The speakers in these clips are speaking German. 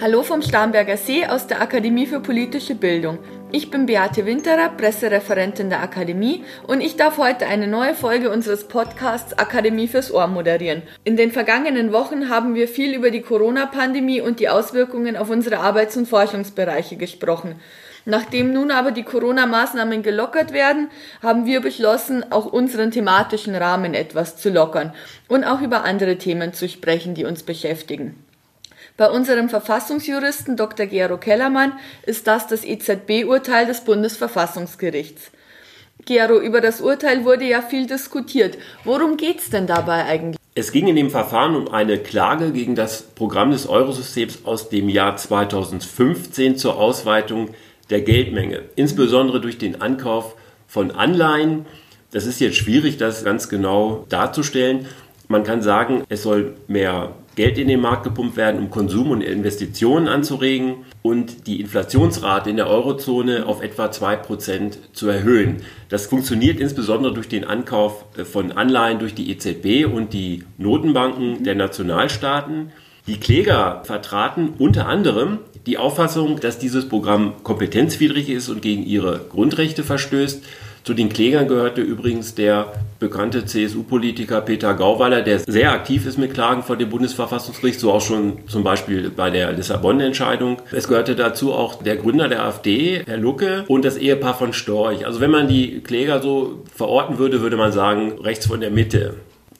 Hallo vom Starnberger See aus der Akademie für politische Bildung. Ich bin Beate Winterer, Pressereferentin der Akademie und ich darf heute eine neue Folge unseres Podcasts Akademie fürs Ohr moderieren. In den vergangenen Wochen haben wir viel über die Corona-Pandemie und die Auswirkungen auf unsere Arbeits- und Forschungsbereiche gesprochen. Nachdem nun aber die Corona-Maßnahmen gelockert werden, haben wir beschlossen, auch unseren thematischen Rahmen etwas zu lockern und auch über andere Themen zu sprechen, die uns beschäftigen. Bei unserem Verfassungsjuristen Dr. Gero Kellermann ist das das EZB-Urteil des Bundesverfassungsgerichts. Gero, über das Urteil wurde ja viel diskutiert. Worum geht's denn dabei eigentlich? Es ging in dem Verfahren um eine Klage gegen das Programm des Eurosystems aus dem Jahr 2015 zur Ausweitung der Geldmenge, insbesondere durch den Ankauf von Anleihen. Das ist jetzt schwierig, das ganz genau darzustellen. Man kann sagen, es soll mehr Geld in den Markt gepumpt werden, um Konsum und Investitionen anzuregen und die Inflationsrate in der Eurozone auf etwa 2% zu erhöhen. Das funktioniert insbesondere durch den Ankauf von Anleihen durch die EZB und die Notenbanken der Nationalstaaten. Die Kläger vertraten unter anderem die Auffassung, dass dieses Programm kompetenzwidrig ist und gegen ihre Grundrechte verstößt. Zu den Klägern gehörte übrigens der bekannte CSU-Politiker Peter Gauweiler, der sehr aktiv ist mit Klagen vor dem Bundesverfassungsgericht, so auch schon zum Beispiel bei der Lissabon-Entscheidung. Es gehörte dazu auch der Gründer der AfD, Herr Lucke, und das Ehepaar von Storch. Also wenn man die Kläger so verorten würde, würde man sagen, rechts von der Mitte.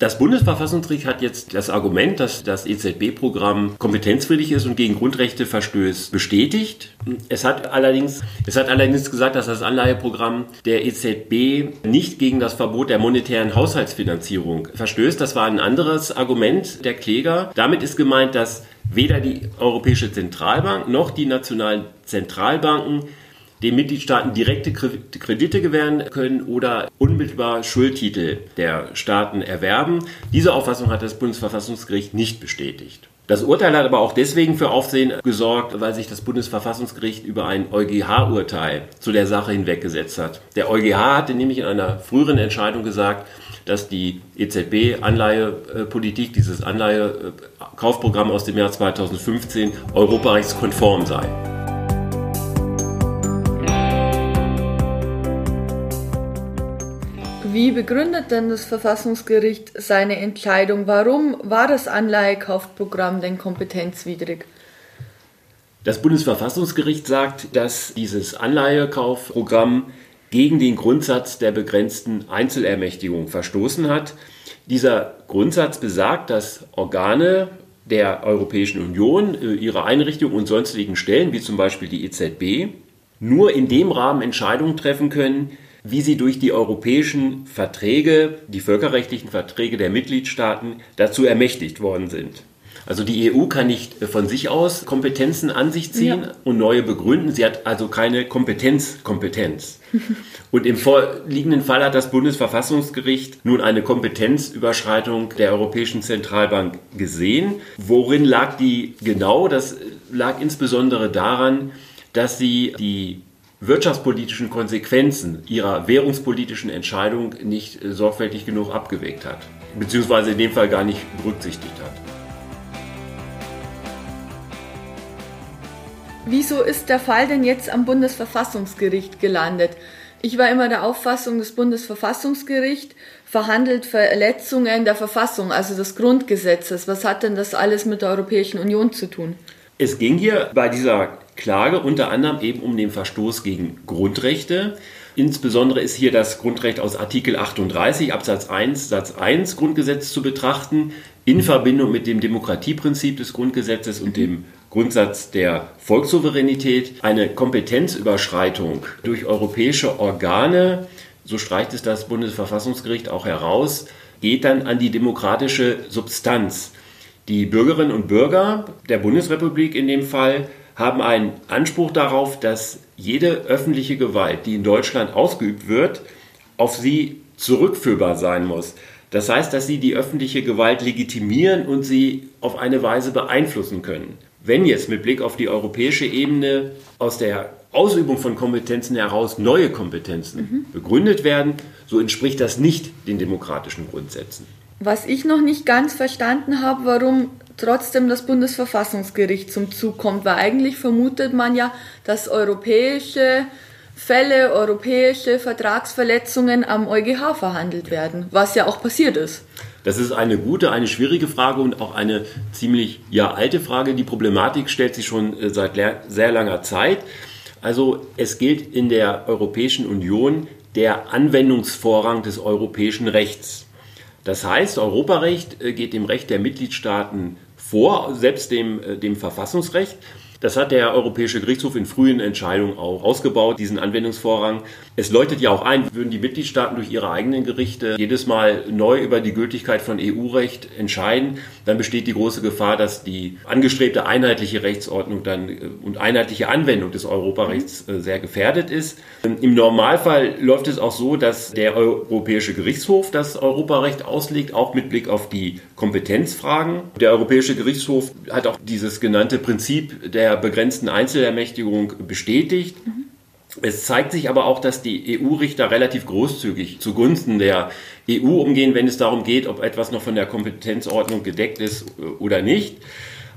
Das Bundesverfassungsgericht hat jetzt das Argument, dass das EZB-Programm kompetenzwidrig ist und gegen Grundrechte verstößt, bestätigt. Es hat allerdings, es hat allerdings gesagt, dass das Anleiheprogramm der EZB nicht gegen das Verbot der monetären Haushaltsfinanzierung verstößt. Das war ein anderes Argument der Kläger. Damit ist gemeint, dass weder die Europäische Zentralbank noch die nationalen Zentralbanken den Mitgliedstaaten direkte Kredite gewähren können oder unmittelbar Schuldtitel der Staaten erwerben. Diese Auffassung hat das Bundesverfassungsgericht nicht bestätigt. Das Urteil hat aber auch deswegen für Aufsehen gesorgt, weil sich das Bundesverfassungsgericht über ein EuGH-Urteil zu der Sache hinweggesetzt hat. Der EuGH hatte nämlich in einer früheren Entscheidung gesagt, dass die EZB-Anleihepolitik, dieses Anleihekaufprogramm aus dem Jahr 2015, europarechtskonform sei. Wie begründet denn das Verfassungsgericht seine Entscheidung? Warum war das Anleihekaufprogramm denn kompetenzwidrig? Das Bundesverfassungsgericht sagt, dass dieses Anleihekaufprogramm gegen den Grundsatz der begrenzten Einzelermächtigung verstoßen hat. Dieser Grundsatz besagt, dass Organe der Europäischen Union, äh, ihre Einrichtungen und sonstigen Stellen, wie zum Beispiel die EZB, nur in dem Rahmen Entscheidungen treffen können, wie sie durch die europäischen Verträge, die völkerrechtlichen Verträge der Mitgliedstaaten dazu ermächtigt worden sind. Also die EU kann nicht von sich aus Kompetenzen an sich ziehen ja. und neue begründen. Sie hat also keine Kompetenzkompetenz. und im vorliegenden Fall hat das Bundesverfassungsgericht nun eine Kompetenzüberschreitung der Europäischen Zentralbank gesehen. Worin lag die genau? Das lag insbesondere daran, dass sie die wirtschaftspolitischen Konsequenzen ihrer währungspolitischen Entscheidung nicht äh, sorgfältig genug abgewägt hat, beziehungsweise in dem Fall gar nicht berücksichtigt hat. Wieso ist der Fall denn jetzt am Bundesverfassungsgericht gelandet? Ich war immer der Auffassung, das Bundesverfassungsgericht verhandelt Verletzungen der Verfassung, also des Grundgesetzes. Was hat denn das alles mit der Europäischen Union zu tun? Es ging hier bei dieser Klage unter anderem eben um den Verstoß gegen Grundrechte. Insbesondere ist hier das Grundrecht aus Artikel 38 Absatz 1 Satz 1 Grundgesetz zu betrachten in Verbindung mit dem Demokratieprinzip des Grundgesetzes und dem Grundsatz der Volkssouveränität. Eine Kompetenzüberschreitung durch europäische Organe, so streicht es das Bundesverfassungsgericht auch heraus, geht dann an die demokratische Substanz. Die Bürgerinnen und Bürger der Bundesrepublik in dem Fall haben einen Anspruch darauf, dass jede öffentliche Gewalt, die in Deutschland ausgeübt wird, auf sie zurückführbar sein muss. Das heißt, dass sie die öffentliche Gewalt legitimieren und sie auf eine Weise beeinflussen können. Wenn jetzt mit Blick auf die europäische Ebene aus der Ausübung von Kompetenzen heraus neue Kompetenzen mhm. begründet werden, so entspricht das nicht den demokratischen Grundsätzen. Was ich noch nicht ganz verstanden habe, warum trotzdem das Bundesverfassungsgericht zum Zug kommt, weil eigentlich vermutet man ja, dass europäische Fälle, europäische Vertragsverletzungen am EuGH verhandelt werden, was ja auch passiert ist. Das ist eine gute, eine schwierige Frage und auch eine ziemlich ja, alte Frage. Die Problematik stellt sich schon äh, seit sehr langer Zeit. Also es gilt in der Europäischen Union der Anwendungsvorrang des europäischen Rechts. Das heißt, Europarecht äh, geht dem Recht der Mitgliedstaaten vor, selbst dem, äh, dem Verfassungsrecht. Das hat der Europäische Gerichtshof in frühen Entscheidungen auch ausgebaut, diesen Anwendungsvorrang. Es leuchtet ja auch ein, würden die Mitgliedstaaten durch ihre eigenen Gerichte jedes Mal neu über die Gültigkeit von EU-Recht entscheiden, dann besteht die große Gefahr, dass die angestrebte einheitliche Rechtsordnung dann äh, und einheitliche Anwendung des Europarechts äh, sehr gefährdet ist. Im Normalfall läuft es auch so, dass der Europäische Gerichtshof das Europarecht auslegt, auch mit Blick auf die Kompetenzfragen. Der Europäische Gerichtshof hat auch dieses genannte Prinzip der begrenzten Einzelermächtigung bestätigt. Mhm. Es zeigt sich aber auch, dass die EU-Richter relativ großzügig zugunsten der EU umgehen, wenn es darum geht, ob etwas noch von der Kompetenzordnung gedeckt ist äh, oder nicht.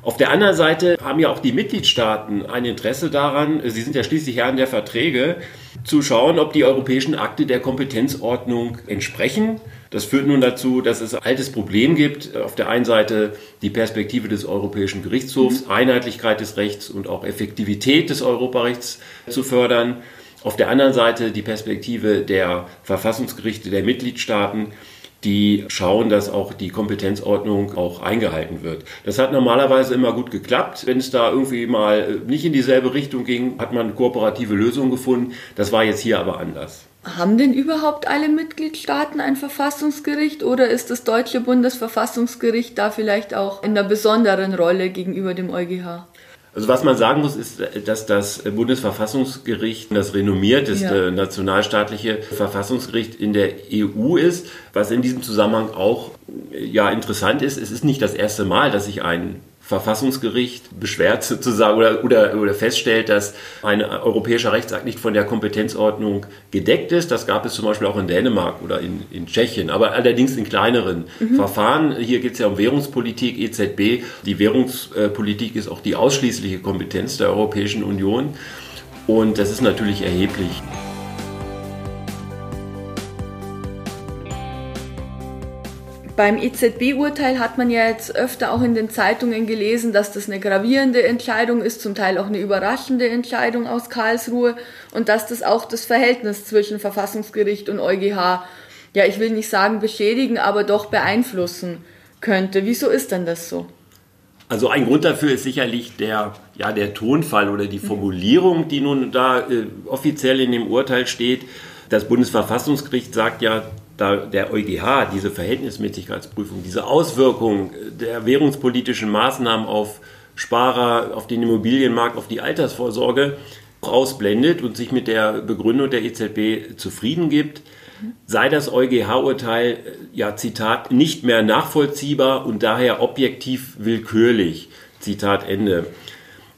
Auf der anderen Seite haben ja auch die Mitgliedstaaten ein Interesse daran, sie sind ja schließlich Herren der Verträge, zu schauen, ob die europäischen Akte der Kompetenzordnung entsprechen. Das führt nun dazu, dass es ein altes Problem gibt. Auf der einen Seite die Perspektive des Europäischen Gerichtshofs, mhm. Einheitlichkeit des Rechts und auch Effektivität des Europarechts zu fördern. Auf der anderen Seite die Perspektive der Verfassungsgerichte der Mitgliedstaaten, die schauen, dass auch die Kompetenzordnung auch eingehalten wird. Das hat normalerweise immer gut geklappt. Wenn es da irgendwie mal nicht in dieselbe Richtung ging, hat man kooperative Lösungen gefunden. Das war jetzt hier aber anders. Haben denn überhaupt alle Mitgliedstaaten ein Verfassungsgericht oder ist das deutsche Bundesverfassungsgericht da vielleicht auch in einer besonderen Rolle gegenüber dem EuGH? Also was man sagen muss, ist, dass das Bundesverfassungsgericht das renommierteste ja. nationalstaatliche Verfassungsgericht in der EU ist. Was in diesem Zusammenhang auch ja interessant ist, es ist nicht das erste Mal, dass sich ein Verfassungsgericht beschwert sozusagen oder, oder, oder feststellt, dass ein europäischer Rechtsakt nicht von der Kompetenzordnung gedeckt ist. Das gab es zum Beispiel auch in Dänemark oder in, in Tschechien, aber allerdings in kleineren mhm. Verfahren. Hier geht es ja um Währungspolitik, EZB. Die Währungspolitik ist auch die ausschließliche Kompetenz der Europäischen Union und das ist natürlich erheblich. Beim EZB-Urteil hat man ja jetzt öfter auch in den Zeitungen gelesen, dass das eine gravierende Entscheidung ist, zum Teil auch eine überraschende Entscheidung aus Karlsruhe und dass das auch das Verhältnis zwischen Verfassungsgericht und EuGH, ja, ich will nicht sagen beschädigen, aber doch beeinflussen könnte. Wieso ist denn das so? Also ein Grund dafür ist sicherlich der, ja, der Tonfall oder die Formulierung, die nun da äh, offiziell in dem Urteil steht. Das Bundesverfassungsgericht sagt ja, da der EuGH diese Verhältnismäßigkeitsprüfung, diese Auswirkung der währungspolitischen Maßnahmen auf Sparer, auf den Immobilienmarkt, auf die Altersvorsorge ausblendet und sich mit der Begründung der EZB zufrieden gibt, sei das EuGH-Urteil, ja, Zitat, nicht mehr nachvollziehbar und daher objektiv willkürlich. Zitat Ende.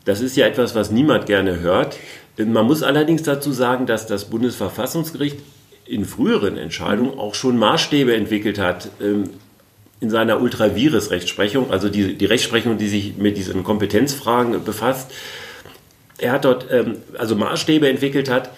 Das ist ja etwas, was niemand gerne hört. Man muss allerdings dazu sagen, dass das Bundesverfassungsgericht in früheren Entscheidungen auch schon Maßstäbe entwickelt hat ähm, in seiner Ultravirus-Rechtsprechung, also die, die Rechtsprechung, die sich mit diesen Kompetenzfragen befasst. Er hat dort ähm, also Maßstäbe entwickelt hat,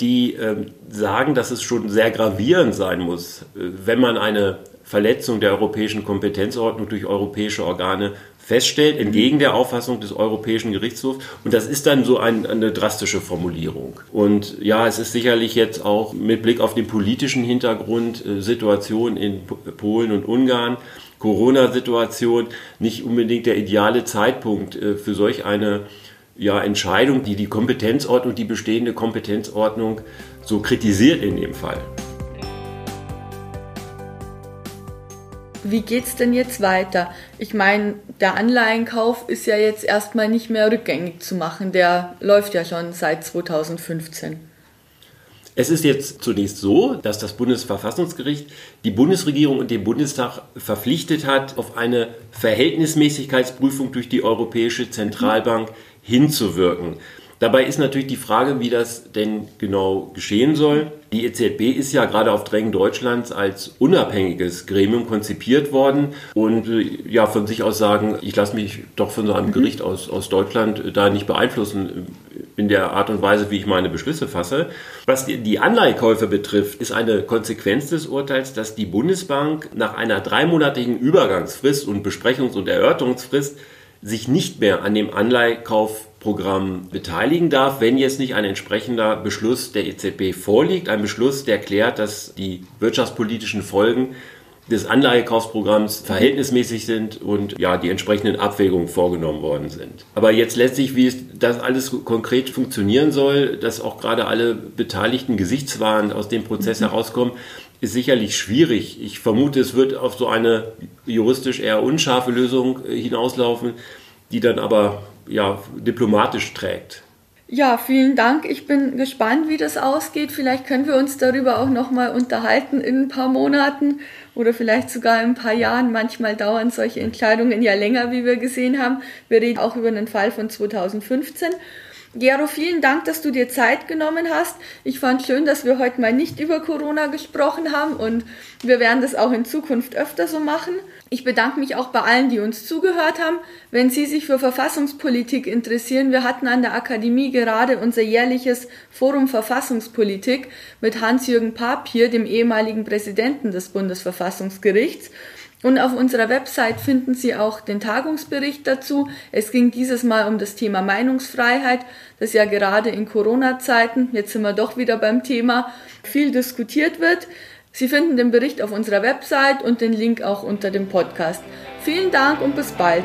die ähm, sagen, dass es schon sehr gravierend sein muss, äh, wenn man eine Verletzung der europäischen Kompetenzordnung durch europäische Organe feststellt, entgegen der Auffassung des Europäischen Gerichtshofs. Und das ist dann so ein, eine drastische Formulierung. Und ja, es ist sicherlich jetzt auch mit Blick auf den politischen Hintergrund, äh, Situation in Polen und Ungarn, Corona-Situation, nicht unbedingt der ideale Zeitpunkt äh, für solch eine ja, Entscheidung, die die Kompetenzordnung, die bestehende Kompetenzordnung so kritisiert in dem Fall. Wie geht's denn jetzt weiter? Ich meine, der Anleihenkauf ist ja jetzt erstmal nicht mehr rückgängig zu machen. Der läuft ja schon seit 2015. Es ist jetzt zunächst so, dass das Bundesverfassungsgericht die Bundesregierung und den Bundestag verpflichtet hat, auf eine Verhältnismäßigkeitsprüfung durch die Europäische Zentralbank hinzuwirken. Dabei ist natürlich die Frage, wie das denn genau geschehen soll. Die EZB ist ja gerade auf Drängen Deutschlands als unabhängiges Gremium konzipiert worden und äh, ja von sich aus sagen, ich lasse mich doch von so einem mhm. Gericht aus, aus Deutschland äh, da nicht beeinflussen in der Art und Weise, wie ich meine Beschlüsse fasse. Was die, Anleihekäufe betrifft, ist eine Konsequenz des Urteils, dass die Bundesbank nach einer dreimonatigen Übergangsfrist und Besprechungs- und Erörterungsfrist sich nicht mehr an dem Anleihekaufprogramm beteiligen darf, wenn jetzt nicht ein entsprechender Beschluss der EZB vorliegt. Ein Beschluss, der klärt, dass die wirtschaftspolitischen Folgen des Anleihekaufprogramms verhältnismäßig sind und ja, die entsprechenden Abwägungen vorgenommen worden sind. Aber jetzt letztlich, wie es das alles konkret funktionieren soll, dass auch gerade alle beteiligten Gesichtswahn aus dem Prozess herauskommen, ist sicherlich schwierig. Ich vermute, es wird auf so eine juristisch eher unscharfe Lösung äh, hinauslaufen, die dann aber ja, diplomatisch trägt. Ja, vielen Dank. Ich bin gespannt, wie das ausgeht. Vielleicht können wir uns darüber auch nochmal unterhalten in ein paar Monaten oder vielleicht sogar in ein paar Jahren. Manchmal dauern solche Entscheidungen ja länger, wie wir gesehen haben. Wir reden auch über einen Fall von 2015. Gero, vielen Dank, dass du dir Zeit genommen hast. Ich fand schön, dass wir heute mal nicht über Corona gesprochen haben und wir werden das auch in Zukunft öfter so machen. Ich bedanke mich auch bei allen, die uns zugehört haben. Wenn Sie sich für Verfassungspolitik interessieren, wir hatten an der Akademie gerade unser jährliches Forum Verfassungspolitik mit Hans-Jürgen Papier, dem ehemaligen Präsidenten des Bundesverfassungsgerichts. Und auf unserer Website finden Sie auch den Tagungsbericht dazu. Es ging dieses Mal um das Thema Meinungsfreiheit, das ja gerade in Corona-Zeiten, jetzt sind wir doch wieder beim Thema, viel diskutiert wird. Sie finden den Bericht auf unserer Website und den Link auch unter dem Podcast. Vielen Dank und bis bald.